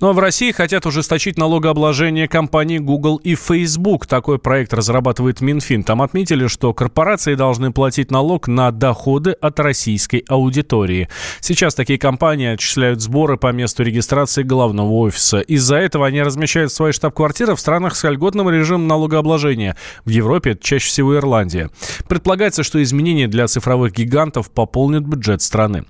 Ну а в России хотят ужесточить налогообложение компаний Google и Facebook. Такой проект разрабатывает Минфин. Там отметили, что корпорации должны платить налог на доходы от российской аудитории. Сейчас такие компании отчисляют сборы по месту регистрации головного офиса. Из-за этого они размещают свои штаб-квартиры в странах с льготным режимом налогообложения. В Европе это чаще всего Ирландия. Предполагается, что изменения для цифровых гигантов пополнят бюджет страны.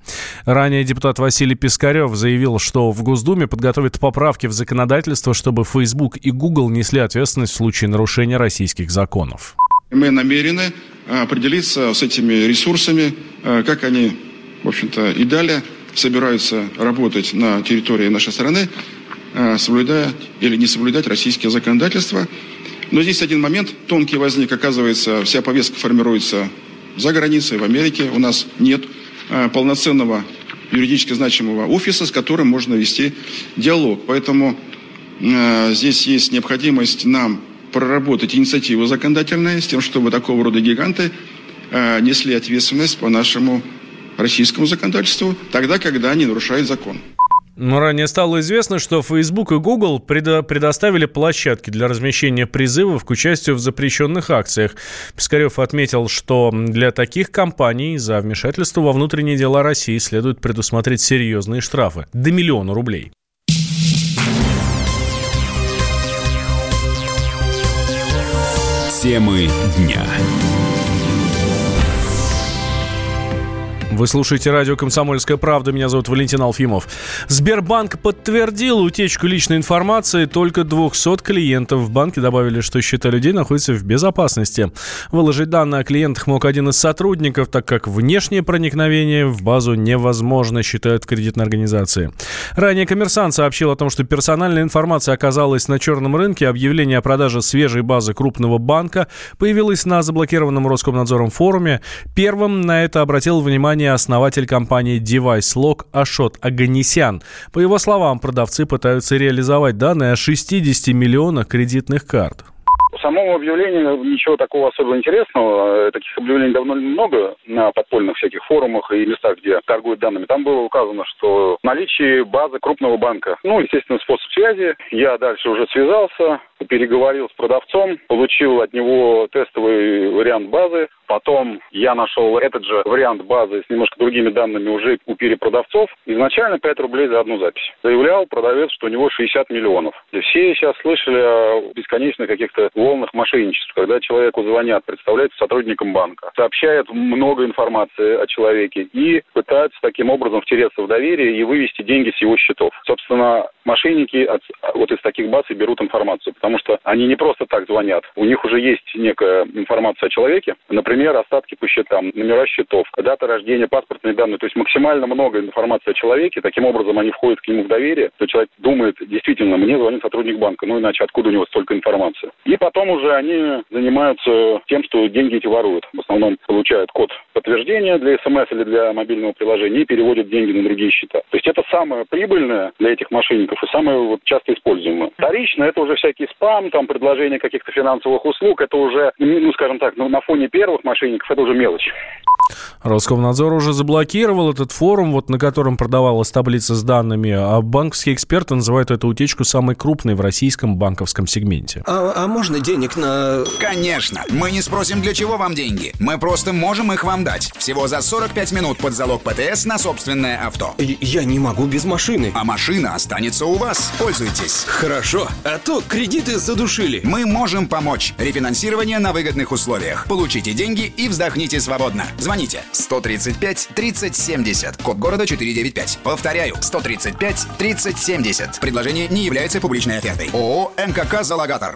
Ранее депутат Василий Пискарев заявил, что в Госдуме подготовят поправки в законодательство, чтобы Facebook и Google несли ответственность в случае нарушения российских законов. Мы намерены а, определиться с этими ресурсами, а, как они, в общем-то, и далее собираются работать на территории нашей страны, а, соблюдая или не соблюдать российские законодательства. Но здесь один момент тонкий возник. Оказывается, вся повестка формируется за границей, в Америке. У нас нет полноценного юридически значимого офиса, с которым можно вести диалог. Поэтому э, здесь есть необходимость нам проработать инициативы законодательные с тем, чтобы такого рода гиганты э, несли ответственность по нашему российскому законодательству, тогда, когда они нарушают закон. Но ранее стало известно, что Facebook и Google предо- предоставили площадки для размещения призывов к участию в запрещенных акциях. Пискарев отметил, что для таких компаний за вмешательство во внутренние дела России следует предусмотреть серьезные штрафы до миллиона рублей. Темы дня. Вы слушаете радио «Комсомольская правда». Меня зовут Валентин Алфимов. Сбербанк подтвердил утечку личной информации только 200 клиентов. В банке добавили, что счета людей находятся в безопасности. Выложить данные о клиентах мог один из сотрудников, так как внешнее проникновение в базу невозможно, считают кредитные организации. Ранее коммерсант сообщил о том, что персональная информация оказалась на черном рынке. Объявление о продаже свежей базы крупного банка появилось на заблокированном Роскомнадзором форуме. Первым на это обратил внимание ранее основатель компании DeviceLock Ашот Аганисян. По его словам, продавцы пытаются реализовать данные о 60 миллионах кредитных карт. По самому объявлению ничего такого особо интересного. Таких объявлений давно много на подпольных всяких форумах и местах, где торгуют данными. Там было указано, что наличие базы крупного банка. Ну, естественно, способ связи. Я дальше уже связался, переговорил с продавцом, получил от него тестовый вариант базы, Потом я нашел этот же вариант базы с немножко другими данными уже у перепродавцов. Изначально 5 рублей за одну запись. Заявлял продавец, что у него 60 миллионов. Все сейчас слышали о бесконечных каких-то волнах мошенничеств, когда человеку звонят, представляются сотрудником банка, сообщают много информации о человеке и пытаются таким образом втереться в доверие и вывести деньги с его счетов. Собственно, мошенники от, вот из таких баз и берут информацию, потому что они не просто так звонят. У них уже есть некая информация о человеке, например, остатки по счетам, номера счетов, дата рождения, паспортные данные, то есть максимально много информации о человеке, таким образом они входят к нему в доверие, то человек думает, действительно, мне звонит сотрудник банка, ну иначе откуда у него столько информации. И потом уже они занимаются тем, что деньги эти воруют. В основном получают код подтверждения для смс или для мобильного приложения и переводят деньги на другие счета. То есть это самое прибыльное для этих мошенников и самое вот часто используемое. Вторично это уже всякий спам, там предложение каких-то финансовых услуг, это уже, ну, скажем так, ну, на фоне первых мошенников это уже мелочь. Роскомнадзор уже заблокировал этот форум, вот на котором продавалась таблица с данными, а банковские эксперты называют эту утечку самой крупной в российском банковском сегменте. А, а можно денег на... Конечно! Мы не спросим, для чего вам деньги. Мы просто можем их вам дать. Всего за 45 минут под залог ПТС на собственное авто. Я не могу без машины. А машина останется у вас. Пользуйтесь. Хорошо, а то кредиты задушили. Мы можем помочь. Рефинансирование на выгодных условиях. Получите деньги и вздохните свободно. Звоните 135 30 70. Код города 495. Повторяю, 135 30 70. Предложение не является публичной офертой. ООО «МКК Залогатор».